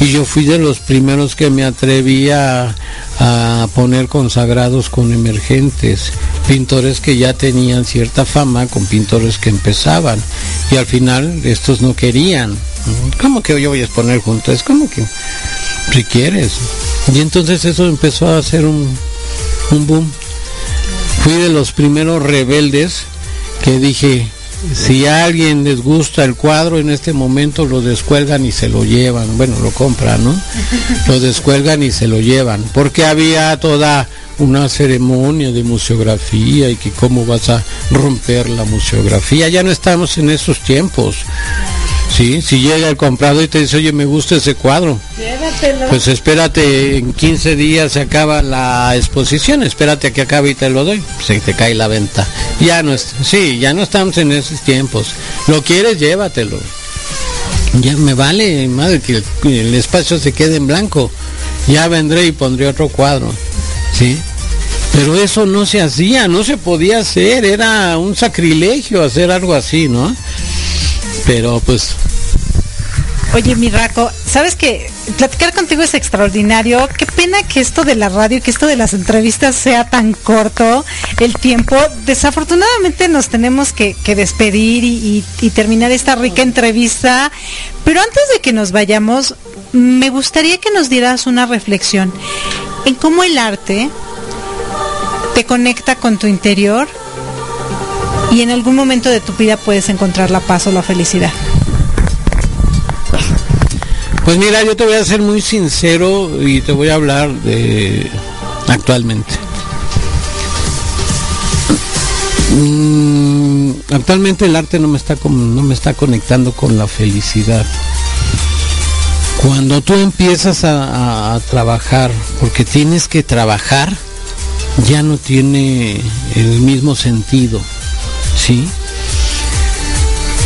S9: Y yo fui de los primeros que me atrevía a, poner consagrados con emergentes, pintores que ya tenían cierta fama con pintores que empezaban. Y al final estos no querían. ¿Cómo que yo voy a exponer juntos? Es como que si quieres. Y entonces eso empezó a hacer un, un boom fui de los primeros rebeldes que dije, si a alguien les gusta el cuadro en este momento lo descuelgan y se lo llevan, bueno, lo compran, ¿no? Lo descuelgan y se lo llevan, porque había toda una ceremonia de museografía y que cómo vas a romper la museografía, ya no estamos en esos tiempos. Sí, si llega el comprado y te dice, oye, me gusta ese cuadro. Pues espérate, en 15 días se acaba la exposición, espérate a que acabe y te lo doy. Se te cae la venta. Ya no es, sí, ya no estamos en esos tiempos. Lo quieres, llévatelo. Ya me vale, madre, que el, espacio se quede en blanco. Ya vendré y pondré otro cuadro. ¿Sí? Pero eso no se hacía, no se podía hacer, era un sacrilegio hacer algo así, ¿no? Pero pues
S7: Oye, mi Raco, sabes que platicar contigo es extraordinario. Qué pena que esto de la radio, que esto de las entrevistas sea tan corto el tiempo. Desafortunadamente nos tenemos que, despedir y, terminar esta rica entrevista. Pero antes de que nos vayamos, me gustaría que nos dieras una reflexión en cómo el arte te conecta con tu interior y en algún momento de tu vida puedes encontrar la paz o la felicidad.
S9: Pues mira, yo te voy a ser muy sincero y te voy a hablar de actualmente. Mm, actualmente el arte no me está no me está conectando con la felicidad. Cuando tú empiezas a, a trabajar, porque tienes que trabajar, ya no tiene el mismo sentido, ¿sí?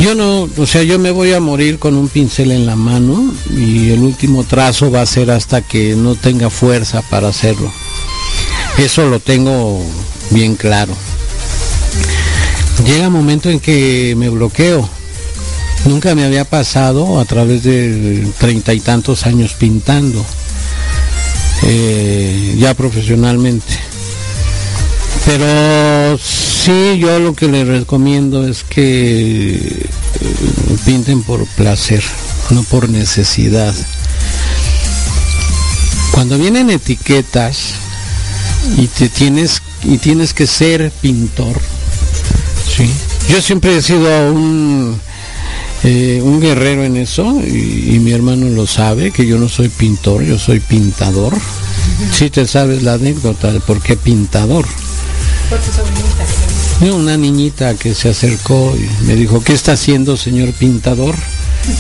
S9: Yo no, o sea, yo me voy a morir con un pincel en la mano y el último trazo va a ser hasta que no tenga fuerza para hacerlo. Eso lo tengo bien claro. Llega un momento en que me bloqueo. Nunca me había pasado a través de treinta y tantos años pintando, eh, ya profesionalmente. Pero sí, yo lo que les recomiendo es que eh, pinten por placer, no por necesidad. Cuando vienen etiquetas y te tienes y tienes que ser pintor, sí. Yo siempre he sido un eh, un guerrero en eso y, mi hermano lo sabe que yo no soy pintor, yo soy pintador. Si te sabes la anécdota de por qué pintador. Una niñita que se acercó y me dijo, ¿qué está haciendo señor pintador?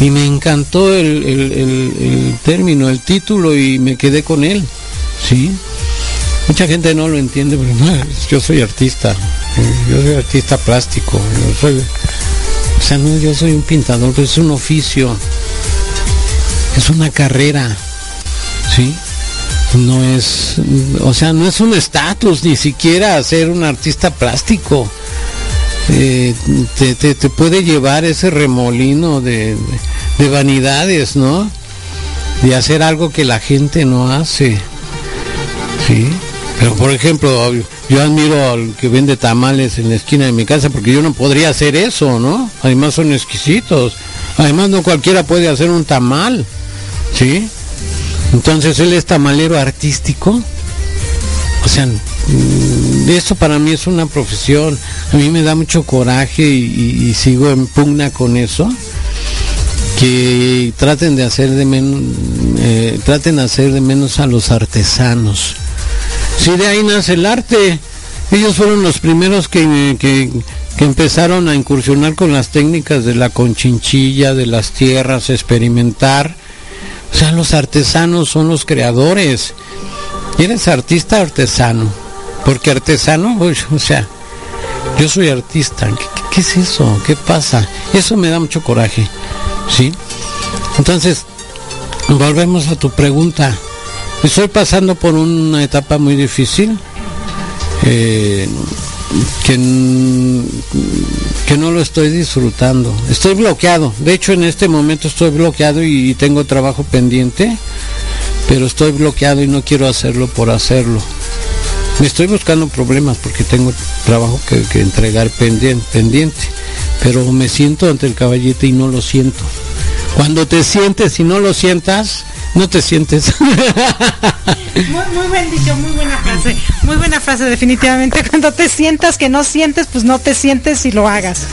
S9: Y me encantó el, término, el título y me quedé con él. ¿Sí? Mucha gente no lo entiende, pero yo soy artista, yo soy artista plástico, yo soy, o sea, no, yo soy un pintador, es un oficio, es una carrera, ¿sí? No es, o sea, no es un estatus ni siquiera ser un artista plástico. Eh, te, puede llevar ese remolino de, vanidades, ¿no? De hacer algo que la gente no hace. Sí. Pero por ejemplo, yo admiro al que vende tamales en la esquina de mi casa porque yo no podría hacer eso, ¿no? Además son exquisitos. Además no cualquiera puede hacer un tamal. ¿Sí? Entonces él es tamalero artístico. O sea, mm, eso para mí es una profesión. A mí me da mucho coraje y, sigo en pugna con eso. Que traten de hacer de menos, eh, traten de hacer de menos a los artesanos. Si de ahí nace el arte. Ellos fueron los primeros que, que, que empezaron a incursionar con las técnicas de la conchinchilla, de las tierras, experimentar o sea, los artesanos son los creadores. ¿Eres artista artesano? Porque artesano, o sea, yo soy artista. ¿Qué, es eso? ¿Qué pasa? Eso me da mucho coraje. ¿Sí? Entonces, volvemos a tu pregunta. Estoy pasando por una etapa muy difícil. Eh, que, que no lo estoy disfrutando. Estoy bloqueado. De hecho, en este momento estoy bloqueado y, tengo trabajo pendiente, pero estoy bloqueado y no quiero hacerlo por hacerlo. Me estoy buscando problemas porque tengo trabajo que, que entregar pendiente, pendiente, pero me siento ante el caballete y no lo siento. Cuando te sientes y no lo sientas, no te sientes.
S7: Muy, muy buen dicho, muy buena frase. Muy buena frase, definitivamente. Cuando te sientas que no sientes, pues no te sientes y lo hagas.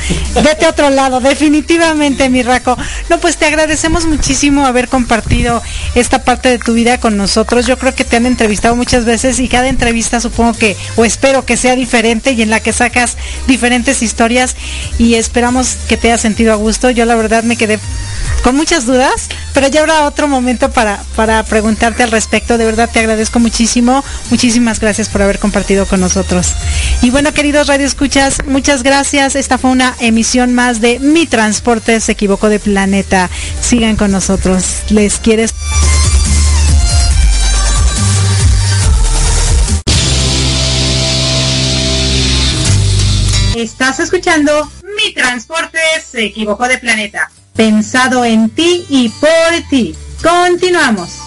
S7: Vete a otro lado, definitivamente, mi Raco. No, pues te agradecemos muchísimo haber compartido esta parte de tu vida con nosotros. Yo creo que te han entrevistado muchas veces y cada entrevista supongo que, o espero que sea diferente y en la que sacas diferentes historias y esperamos que te haya sentido a gusto. Yo la verdad me quedé con muchas dudas, pero ya habrá otro momento para, para preguntarte al respecto. De verdad te agradezco muchísimo. Muchísimas gracias por haber compartido con nosotros. Y bueno, queridos Radio Escuchas, muchas gracias. Esta fue una emisión más de Mi Transporte se equivocó de planeta. Sigan con nosotros. Les quieres. Estás escuchando Mi Transporte se equivocó de planeta pensado en ti y por ti. Continuamos.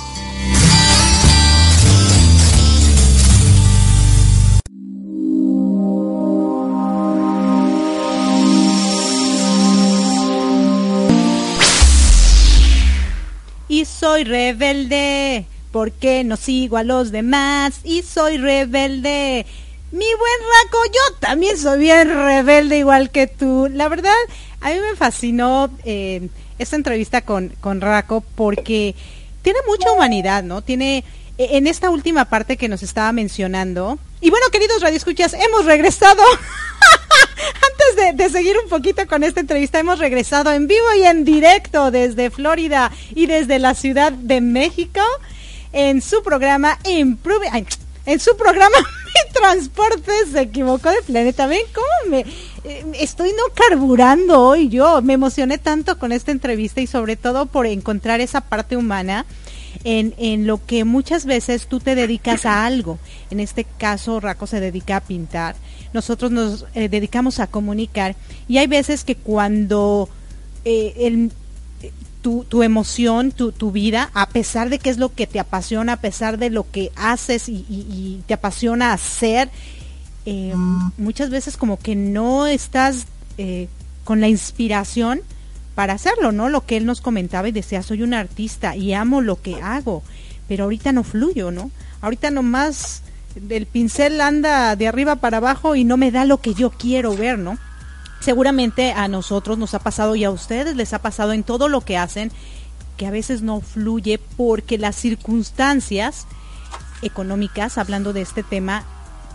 S7: Y soy rebelde, porque no sigo a los demás. Y soy rebelde. Mi buen Raco, yo también soy bien rebelde igual que tú. La verdad, a mí me fascinó eh, esta entrevista con, con Raco porque tiene mucha humanidad, ¿no? Tiene e, en esta última parte que nos estaba mencionando. Y bueno, queridos radioescuchas, hemos regresado. Antes de, de, seguir un poquito con esta entrevista, hemos regresado en vivo y en directo desde Florida y desde la Ciudad de México en su programa Improve, en su programa Mi Transporte se equivocó de planeta. ¿Ven cómo me eh, estoy no carburando hoy yo? Me emocioné tanto con esta entrevista y sobre todo por encontrar esa parte humana. En, en, lo que muchas veces tú te dedicas a algo. En este caso, Raco se dedica a pintar. Nosotros nos eh, dedicamos a comunicar. Y hay veces que cuando eh, el, tu, emoción, tu, tu, vida, a pesar de que es lo que te apasiona, a pesar de lo que haces y, te apasiona hacer, eh, muchas veces como que no estás eh, con la inspiración para hacerlo, ¿no? Lo que él nos comentaba y decía, soy un artista y amo lo que hago, pero ahorita no fluyo, ¿no? Ahorita nomás el pincel anda de arriba para abajo y no me da lo que yo quiero ver, ¿no? Seguramente a nosotros nos ha pasado y a ustedes les ha pasado en todo lo que hacen que a veces no fluye porque las circunstancias económicas, hablando de este tema,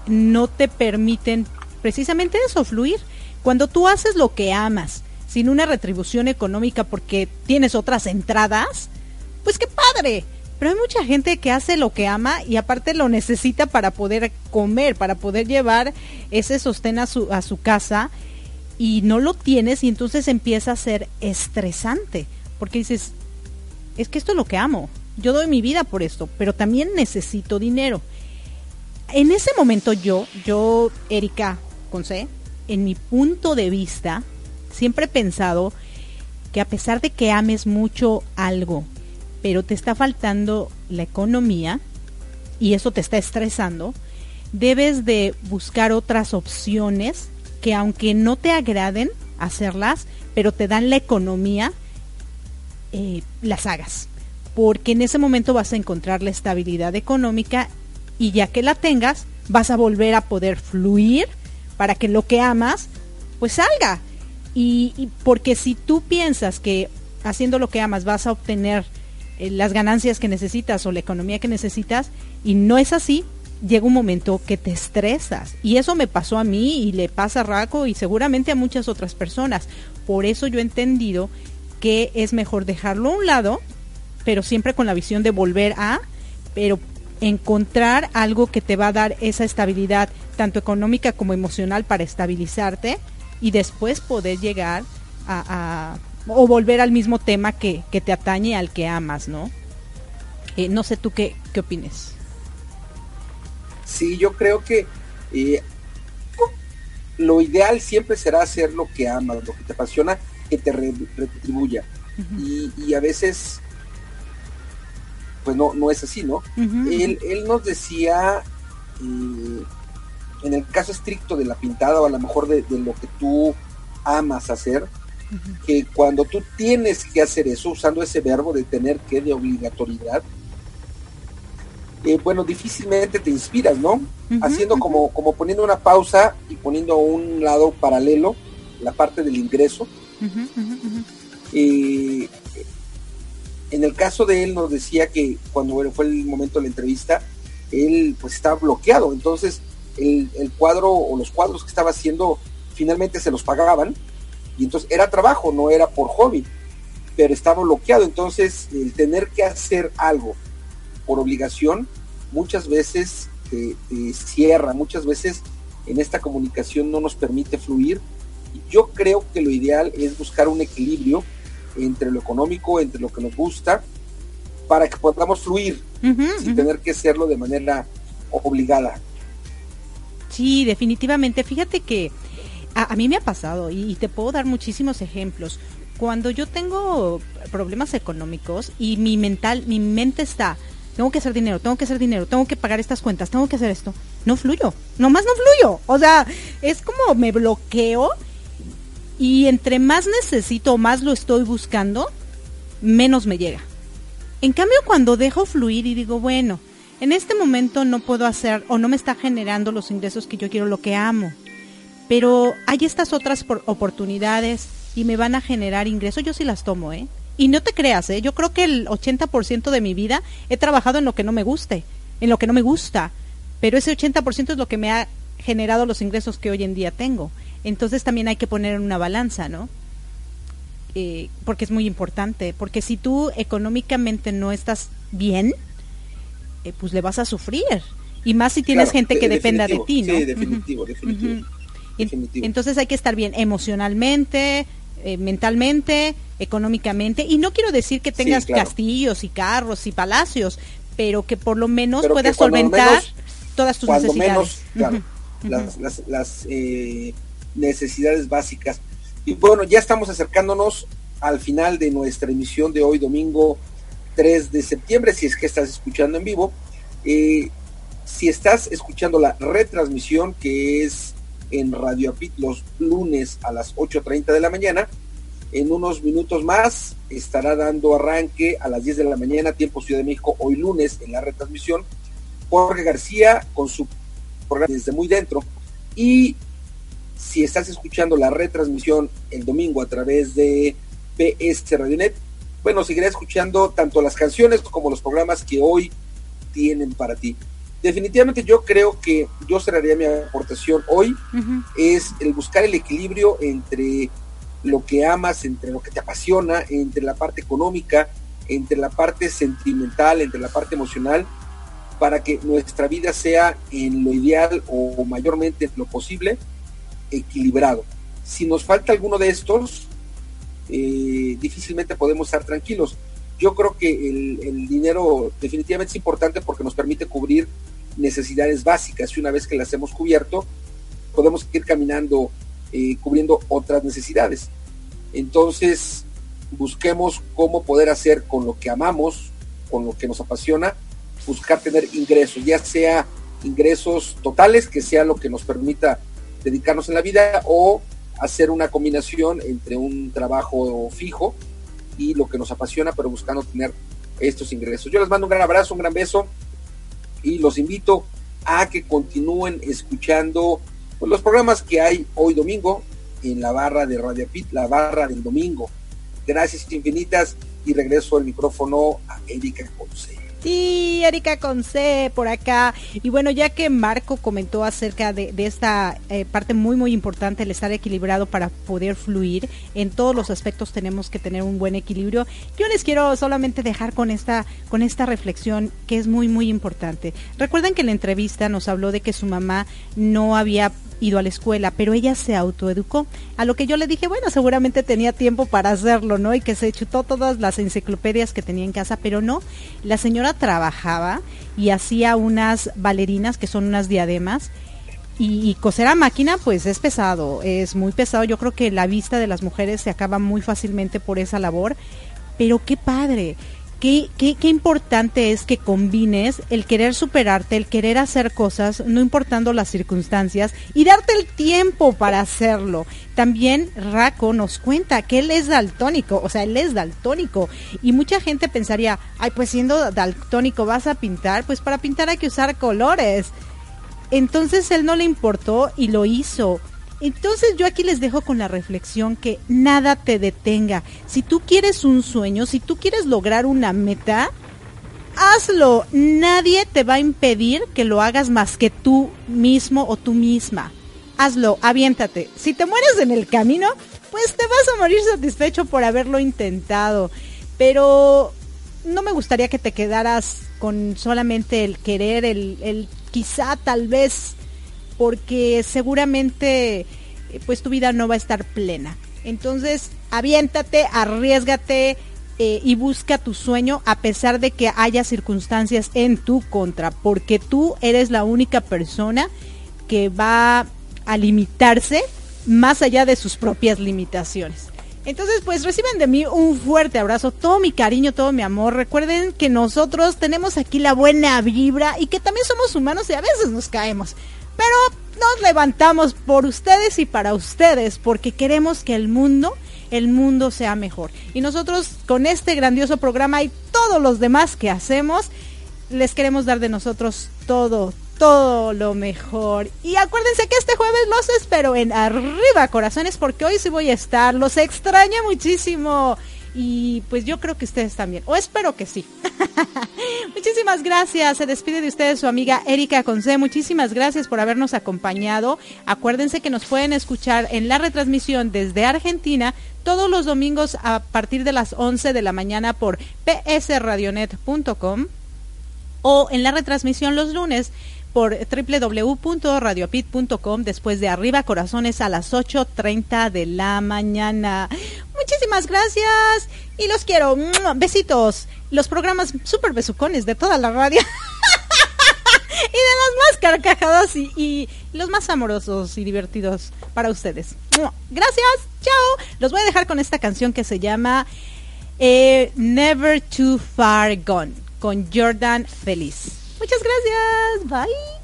S7: no te permiten precisamente eso, fluir. Cuando tú haces lo que amas, sin una retribución económica porque tienes otras entradas, pues qué padre. Pero hay mucha gente que hace lo que ama y aparte lo necesita para poder comer, para poder llevar ese sostén a su, a su casa y no lo tienes y entonces empieza a ser estresante porque dices, es que esto es lo que amo, yo doy mi vida por esto, pero también necesito dinero. En ese momento yo, yo, Erika Conce, en mi punto de vista, siempre he pensado que a pesar de que ames mucho algo, pero te está faltando la economía y eso te está estresando, debes de buscar otras opciones que aunque no te agraden hacerlas, pero te dan la economía, eh, las hagas. Porque en ese momento vas a encontrar la estabilidad económica y ya que la tengas, vas a volver a poder fluir para que lo que amas, pues salga. Y, porque si tú piensas que haciendo lo que amas vas a obtener eh, las ganancias que necesitas o la economía que necesitas, y no es así, llega un momento que te estresas. Y eso me pasó a mí y le pasa a Raco y seguramente a muchas otras personas. Por eso yo he entendido que es mejor dejarlo a un lado, pero siempre con la visión de volver a, pero encontrar algo que te va a dar esa estabilidad, tanto económica como emocional, para estabilizarte y después poder llegar a, o volver al mismo tema que, que, te atañe al que amas, ¿no? Eh, no sé tú qué, qué opines.
S8: Sí, yo creo que eh, lo ideal siempre será hacer lo que amas, lo que te apasiona, que te retribuya. y, a veces pues no, no es así, ¿no? él, él, nos decía, eh, en el caso estricto de la pintada o a lo mejor de, lo que tú amas hacer, que cuando tú tienes que hacer eso, usando ese verbo de tener que, de obligatoriedad, eh, bueno, difícilmente te inspiras, ¿no? Haciendo como, como poniendo una pausa y poniendo un lado paralelo la parte del ingreso. y en el caso de él nos decía que cuando fue el momento de la entrevista, él pues estaba bloqueado, entonces el, cuadro o los cuadros que estaba haciendo finalmente se los pagaban. Y entonces era trabajo, no era por hobby, pero estaba bloqueado, entonces el tener que hacer algo por obligación muchas veces te, cierra, muchas veces en esta comunicación no nos permite fluir. Yo creo que lo ideal es buscar un equilibrio entre lo económico, entre lo que nos gusta, para que podamos fluir sin tener que hacerlo de manera obligada.
S7: Sí, definitivamente. Fíjate que a, mí me ha pasado y, te puedo dar muchísimos ejemplos. Cuando yo tengo problemas económicos y mi mental, mi mente está, tengo que hacer dinero, tengo que hacer dinero, tengo que pagar estas cuentas, tengo que hacer esto, no fluyo, nomás no fluyo. O sea, es como me bloqueo y entre más necesito, más lo estoy buscando, menos me llega. En cambio, cuando dejo fluir y digo, bueno, en este momento no puedo hacer o no me está generando los ingresos que yo quiero, lo que amo, pero hay estas otras oportunidades y me van a generar ingresos, yo sí las tomo, ¿eh? Y no te creas, ¿eh? Yo creo que el 80% de mi vida he trabajado en lo que no me guste, en lo que no me gusta, pero ese 80% es lo que me ha generado los ingresos que hoy en día tengo. Entonces también hay que poner en una balanza, ¿no? Eh, porque es muy importante, porque si tú económicamente no estás bien, eh, pues le vas a sufrir. Y más si tienes gente que dependa de ti, ¿no?
S8: Sí, definitivo, definitivo,
S7: Entonces hay que estar bien emocionalmente, eh, mentalmente, económicamente. Y no quiero decir que tengas castillos y carros y palacios, pero que por lo menos puedas solventar todas tus necesidades.
S8: Menos, las, las, las necesidades básicas. Y bueno, ya estamos acercándonos al final de nuestra emisión de hoy, domingo 3 de septiembre, si es que estás escuchando en vivo. Eh, Si estás escuchando la retransmisión que es en Radio Apit los lunes a las 8.30 de la mañana, en unos minutos más estará dando arranque a las 10 de la mañana, tiempo Ciudad de México, hoy lunes en la retransmisión, Jorge García con su programa desde muy dentro. Y si estás escuchando la retransmisión el domingo a través de PS Radionet, bueno, seguiré escuchando tanto las canciones como los programas que hoy tienen para ti. Definitivamente yo creo que yo cerraría mi aportación hoy, es el buscar el equilibrio entre lo que amas, entre lo que te apasiona, entre la parte económica, entre la parte sentimental, entre la parte emocional, para que nuestra vida sea en lo ideal o mayormente en lo posible equilibrado. Si nos falta alguno de estos, eh, difícilmente podemos estar tranquilos. Yo creo que el, dinero definitivamente es importante porque nos permite cubrir necesidades básicas y una vez que las hemos cubierto, podemos ir caminando eh, cubriendo otras necesidades. Entonces, busquemos cómo poder hacer con lo que amamos, con lo que nos apasiona, buscar tener ingresos, ya sea ingresos totales, que sea lo que nos permita dedicarnos en la vida, o hacer una combinación entre un trabajo fijo y lo que nos apasiona, pero buscando tener estos ingresos. Yo les mando un gran abrazo, un gran beso y los invito a que continúen escuchando pues, los programas que hay hoy domingo en la barra de Radio Pit, la barra del domingo. Gracias infinitas y regreso el micrófono a Erika Ponce.
S7: Sí, Erika Conce por acá. Y bueno, ya que Marco comentó acerca de, esta eh, parte muy, muy importante, el estar equilibrado para poder fluir, en todos los aspectos tenemos que tener un buen equilibrio. Yo les quiero solamente dejar con esta, con esta reflexión que es muy, muy importante. Recuerden que en la entrevista nos habló de que su mamá no había ido a la escuela, pero ella se autoeducó. A lo que yo le dije, bueno, seguramente tenía tiempo para hacerlo, ¿no? Y que se chutó todas las enciclopedias que tenía en casa, pero no. La señora trabajaba y hacía unas bailarinas, que son unas diademas, y, coser a máquina pues es pesado, es muy pesado. Yo creo que la vista de las mujeres se acaba muy fácilmente por esa labor, pero qué padre. Qué, qué, qué, importante es que combines el querer superarte, el querer hacer cosas, no importando las circunstancias, y darte el tiempo para hacerlo. También Raco nos cuenta que él es daltónico, o sea, él es daltónico, y mucha gente pensaría, ay, pues siendo daltónico vas a pintar, pues para pintar hay que usar colores. Entonces él no le importó y lo hizo. Entonces yo aquí les dejo con la reflexión que nada te detenga. Si tú quieres un sueño, si tú quieres lograr una meta, hazlo. Nadie te va a impedir que lo hagas más que tú mismo o tú misma. Hazlo, aviéntate. Si te mueres en el camino, pues te vas a morir satisfecho por haberlo intentado. Pero no me gustaría que te quedaras con solamente el querer, el, el quizá tal vez porque seguramente eh, pues tu vida no va a estar plena. Entonces, aviéntate, arriesgate eh, y busca tu sueño a pesar de que haya circunstancias en tu contra, porque tú eres la única persona que va a limitarse más allá de sus propias limitaciones. Entonces, pues reciben de mí un fuerte abrazo, todo mi cariño, todo mi amor. Recuerden que nosotros tenemos aquí la buena vibra y que también somos humanos y a veces nos caemos. Nos levantamos por ustedes y para ustedes porque queremos que el mundo, el mundo sea mejor. Y nosotros con este grandioso programa y todos los demás que hacemos, les queremos dar de nosotros todo, todo lo mejor. Y acuérdense que este jueves los espero en Arriba Corazones porque hoy sí voy a estar. Los extraña muchísimo y pues yo creo que ustedes también, o espero que sí. Muchísimas gracias, se despide de ustedes su amiga Erika Conce, muchísimas gracias por habernos acompañado. Acuérdense que nos pueden escuchar en la retransmisión desde Argentina todos los domingos a partir de las 11 de la mañana por psradionet.com o en la retransmisión los lunes por www.radiopit.com después de Arriba Corazones a las 8.30 de la mañana. Muchísimas gracias y los quiero. Besitos. Los programas super besucones de toda la radio. y de las más carcajadas y, los más amorosos y divertidos para ustedes. Gracias. Chao. Los voy a dejar con esta canción que se llama eh, Never Too Far Gone con Jordan Feliz. Muchas gracias. Bye.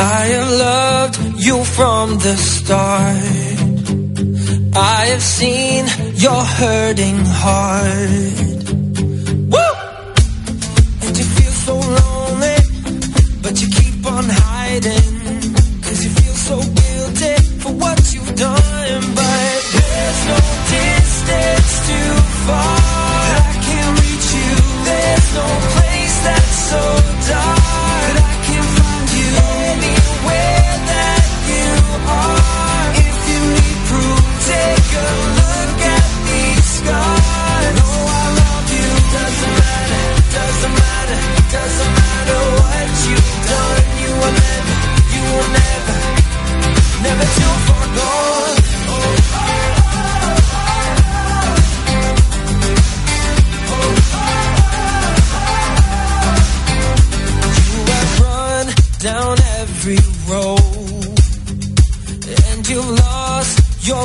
S10: I have loved you from the start. I have seen your hurting heart. Woo! And you feel so lonely, but you keep on hiding. Cause you feel so guilty for what you've done. But there's no distance too far. I can't reach you. There's no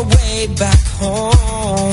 S10: way back home.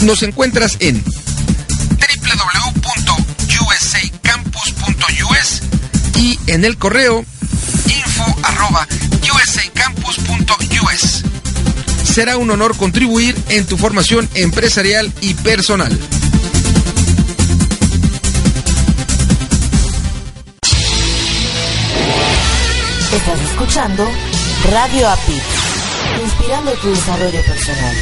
S4: Nos encuentras en www.usacampus.us y en el correo info arroba usacampus.us. Será un honor contribuir en tu formación empresarial y personal.
S1: Estás escuchando Radio API, inspirando tu desarrollo personal.